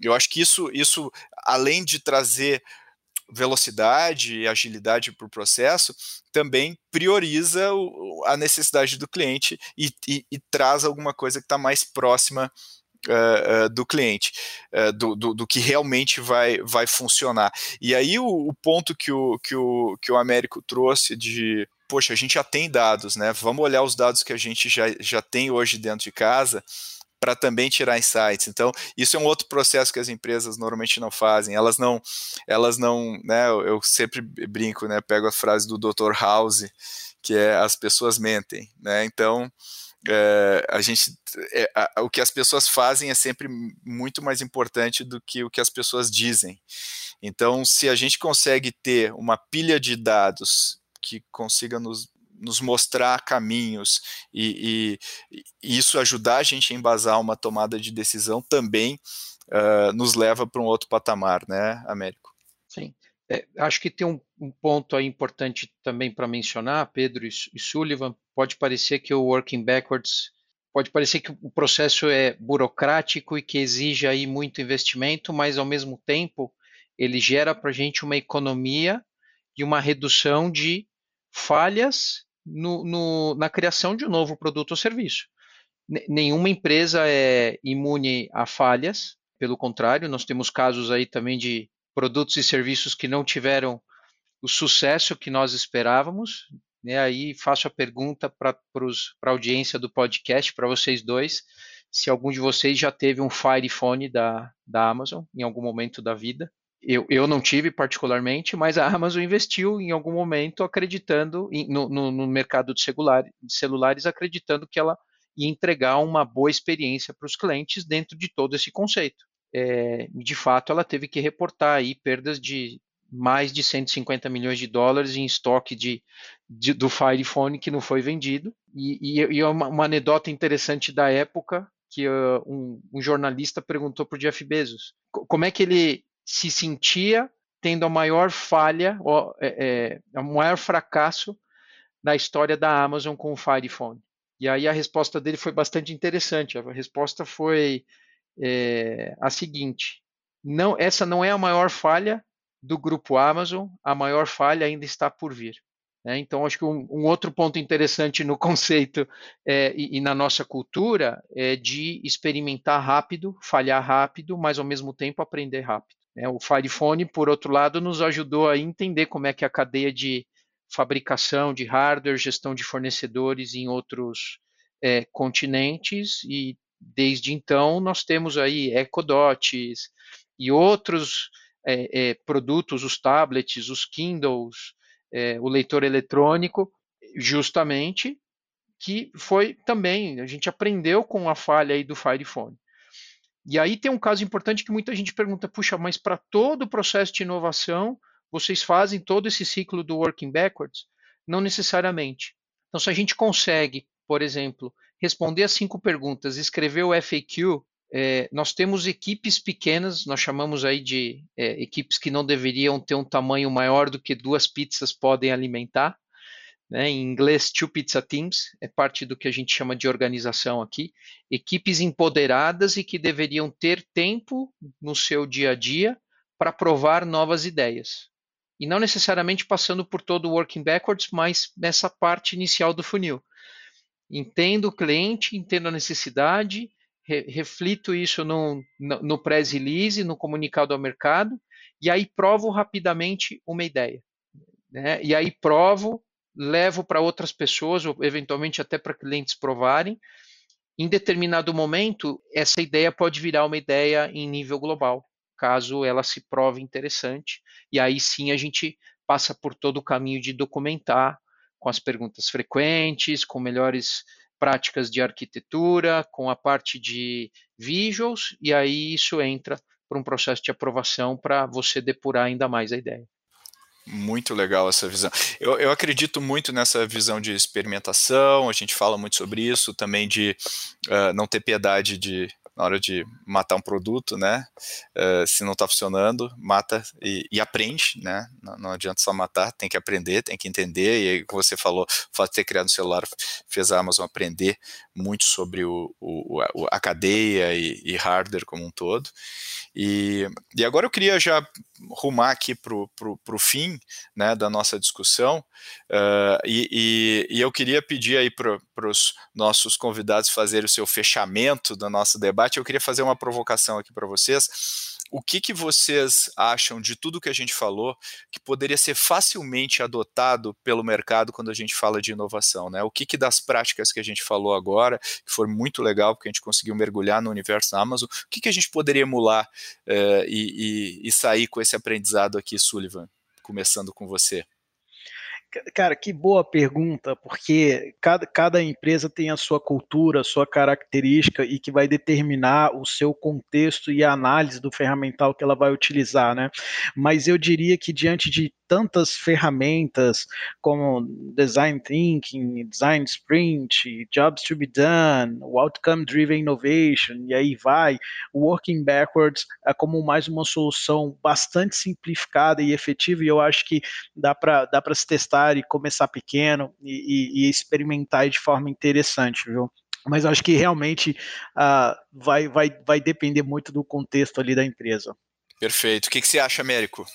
Speaker 2: eu acho que isso, isso além de trazer velocidade e agilidade para o processo, também prioriza o, a necessidade do cliente e, e, e traz alguma coisa que está mais próxima Uh, uh, do cliente, uh, do, do, do, que realmente vai, vai funcionar. E aí o, o, ponto que o, que, o, que o Américo trouxe de, poxa, a gente já tem dados, né? Vamos olhar os dados que a gente já, já tem hoje dentro de casa para também tirar insights. Então, isso é um outro processo que as empresas normalmente não fazem. Elas não, elas não, né? Eu sempre brinco, né? Pego a frase do Dr. House, que é as pessoas mentem, né? Então, é, a gente, é, a, o que as pessoas fazem é sempre muito mais importante do que o que as pessoas dizem. Então, se a gente consegue ter uma pilha de dados que consiga nos nos mostrar caminhos e, e, e, isso ajudar a gente a embasar uma tomada de decisão também uh, nos leva para um outro patamar, né, Américo?
Speaker 3: É, acho que tem um, um, ponto aí importante também para mencionar, Pedro e, e Sullivan. Pode parecer que o working backwards pode parecer que o processo é burocrático e que exige aí muito investimento, mas ao mesmo tempo ele gera para a gente uma economia e uma redução de falhas no, no, na criação de um novo produto ou serviço. Nenhuma empresa é imune a falhas, pelo contrário, nós temos casos aí também de produtos e serviços que não tiveram o sucesso que nós esperávamos. Né? Aí faço a pergunta para a audiência do podcast, para vocês dois, se algum de vocês já teve um Fire Phone da, da Amazon em algum momento da vida eu, eu não tive particularmente, mas a Amazon investiu em algum momento acreditando em, no, no, no, mercado de, celular, de celulares, acreditando que ela ia entregar uma boa experiência para os clientes dentro de todo esse conceito. É, de fato, ela teve que reportar aí perdas de mais de 150 milhões de dólares em estoque de, de do Fire Phone que não foi vendido. E, e, e é uma, uma, anedota interessante da época que uh, um, um jornalista perguntou para o Jeff Bezos como é que ele se sentia tendo a maior falha, o, é, é, maior fracasso na história da Amazon com o Fire Phone. E aí a resposta dele foi bastante interessante. A resposta foi é, a seguinte: não, essa não é a maior falha do grupo Amazon, a maior falha ainda está por vir. Né? Então, acho que um, um, outro ponto interessante no conceito é, e, e, na nossa cultura é de experimentar rápido, falhar rápido, mas ao mesmo tempo aprender rápido. Né? O Firephone, por outro lado, nos ajudou a entender como é que a cadeia de fabricação de hardware, gestão de fornecedores em outros é, continentes e desde então nós temos aí EcoDots e outros é, é, produtos, os tablets, os Kindles, é, o leitor eletrônico, justamente que foi também, a gente aprendeu com a falha aí do Firephone. E aí tem um caso importante que muita gente pergunta: puxa, mas para todo o processo de inovação, vocês fazem todo esse ciclo do working backwards? Não necessariamente. Então, se a gente consegue, por exemplo, responder as cinco perguntas, escrever o FAQ, é, nós temos equipes pequenas, nós chamamos aí de é, equipes que não deveriam ter um tamanho maior do que duas pizzas podem alimentar, né, em inglês, Two Pizza Teams, é parte do que a gente chama de organização aqui. Equipes empoderadas e que deveriam ter tempo no seu dia a dia para provar novas ideias. E não necessariamente passando por todo o working backwards, mas nessa parte inicial do funil. Entendo o cliente, entendo a necessidade, re reflito isso no, no, no press release, no comunicado ao mercado, e aí provo rapidamente uma ideia. Né? E aí provo levo para outras pessoas, ou eventualmente até para clientes provarem. Em determinado momento, essa ideia pode virar uma ideia em nível global, caso ela se prove interessante. E aí sim a gente passa por todo o caminho de documentar com as perguntas frequentes, com melhores práticas de arquitetura, com a parte de visuals, e aí isso entra para um processo de aprovação para você depurar ainda mais a ideia.
Speaker 2: Muito legal essa visão. Eu, eu acredito muito nessa visão de experimentação, a gente fala muito sobre isso, também de uh, não ter piedade de na hora de matar um produto, né? Uh, se não está funcionando, mata e, e, aprende, né? Não, não, adianta só matar, tem que aprender, tem que entender. E aí, como você falou, o fato de ter criado um celular fez a Amazon aprender muito sobre o, o a, cadeia e, e, hardware como um todo. E, e agora eu queria já rumar aqui para o fim né, da nossa discussão, uh, e, e, e, eu queria pedir aí para os nossos convidados fazerem o seu fechamento do nosso debate. Eu queria fazer uma provocação aqui para vocês o que, que vocês acham de tudo que a gente falou que poderia ser facilmente adotado pelo mercado quando a gente fala de inovação? Né? O que, que das práticas que a gente falou agora, que foi muito legal, porque a gente conseguiu mergulhar no universo da Amazon, o que, que a gente poderia emular eh, e, e, e sair com esse aprendizado aqui, Sullivan? Começando com você.
Speaker 4: Cara, que boa pergunta, porque cada, cada empresa tem a sua cultura, a sua característica e que vai determinar o seu contexto e a análise do ferramental que ela vai utilizar, né? Mas eu diria que diante de tantas ferramentas como Design Thinking, Design Sprint, Jobs to be Done, Outcome Driven Innovation, e aí vai, Working Backwards é como mais uma solução bastante simplificada e efetiva, e eu acho que dá para dá se testar e começar pequeno e, e, e experimentar de forma interessante, viu? Mas acho que realmente uh, vai, vai, vai depender muito do contexto ali da empresa.
Speaker 2: Perfeito. O que, que você acha, Américo?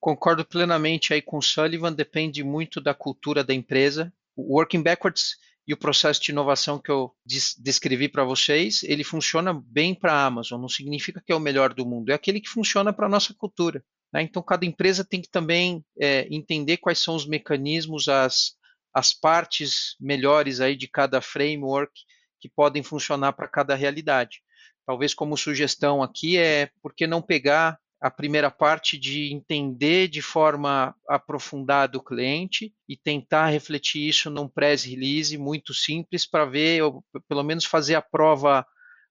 Speaker 3: Concordo plenamente aí com o Sullivan, depende muito da cultura da empresa. O Working Backwards e o processo de inovação que eu descrevi para vocês, ele funciona bem para a Amazon, não significa que é o melhor do mundo, é aquele que funciona para a nossa cultura. Né? Então, cada empresa tem que também é, entender quais são os mecanismos, as, as partes melhores aí de cada framework que podem funcionar para cada realidade. Talvez como sugestão aqui é por que não pegar a primeira parte de entender de forma aprofundada o cliente e tentar refletir isso num press release muito simples para ver, ou pelo menos fazer a prova,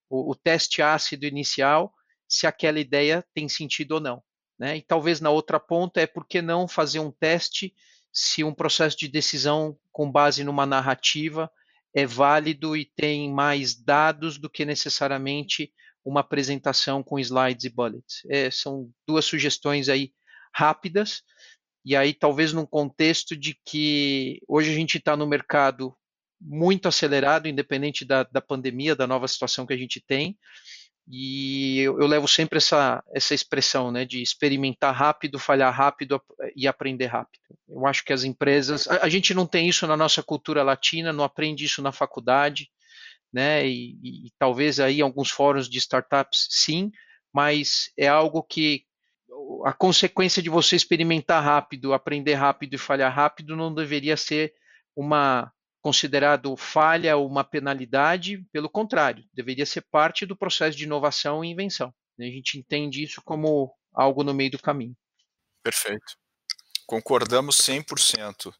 Speaker 3: o, o, teste ácido inicial, se aquela ideia tem sentido ou não. Né? E talvez na outra ponta é por que não fazer um teste se um processo de decisão com base numa narrativa é válido e tem mais dados do que necessariamente uma apresentação com slides e bullets. É, são duas sugestões aí rápidas, e aí talvez num contexto de que hoje a gente está no mercado muito acelerado, independente da, da pandemia, da nova situação que a gente tem, e eu, eu, levo sempre essa, essa expressão, né, de experimentar rápido, falhar rápido e aprender rápido. Eu acho que as empresas, a, a gente não tem isso na nossa cultura latina, não aprende isso na faculdade, né? E, e, e talvez aí alguns fóruns de startups sim, mas é algo que a consequência de você experimentar rápido, aprender rápido e falhar rápido não deveria ser uma considerado falha ou uma penalidade, pelo contrário, deveria ser parte do processo de inovação e invenção. A gente entende isso como algo no meio do caminho.
Speaker 2: Perfeito. Concordamos 100%.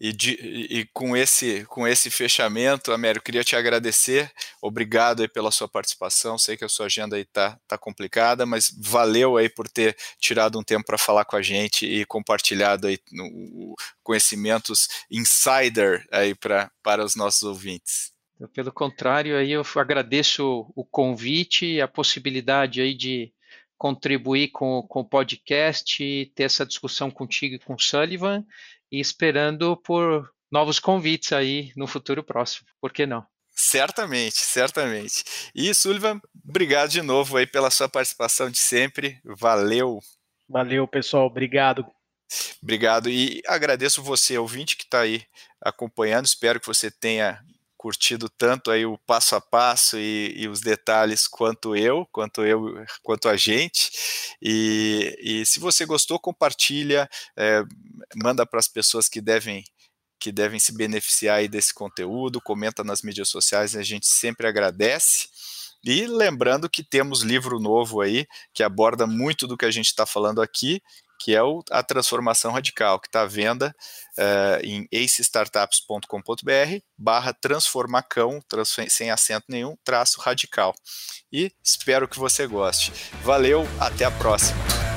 Speaker 2: E, de, e, com, esse, com esse fechamento, Américo, queria te agradecer. Obrigado aí pela sua participação. Sei que a sua agenda aí tá, tá complicada, mas valeu aí por ter tirado um tempo para falar com a gente e compartilhado aí no, conhecimentos insider aí pra, para os nossos ouvintes.
Speaker 3: Pelo contrário, aí eu agradeço o convite e a possibilidade aí de contribuir com, com o podcast, ter essa discussão contigo e com o Sullivan e esperando por novos convites aí no futuro próximo. Por que não?
Speaker 2: Certamente, certamente. E Sullivan, obrigado de novo aí pela sua participação de sempre. Valeu.
Speaker 4: Valeu, pessoal. Obrigado.
Speaker 2: Obrigado. E agradeço você, ouvinte, que está aí acompanhando. Espero que você tenha curtido tanto aí o passo a passo e, e, os detalhes quanto eu, quanto eu, quanto a gente. E, e se você gostou, compartilha, é, manda para as pessoas que devem que devem se beneficiar desse conteúdo, comenta nas mídias sociais, a gente sempre agradece. E lembrando que temos livro novo aí que aborda muito do que a gente está falando aqui que é o, a transformação radical, que está à venda uh, em acestartups.com.br barra transformacão, trans, sem acento nenhum, traço radical. E espero que você goste. Valeu, até a próxima.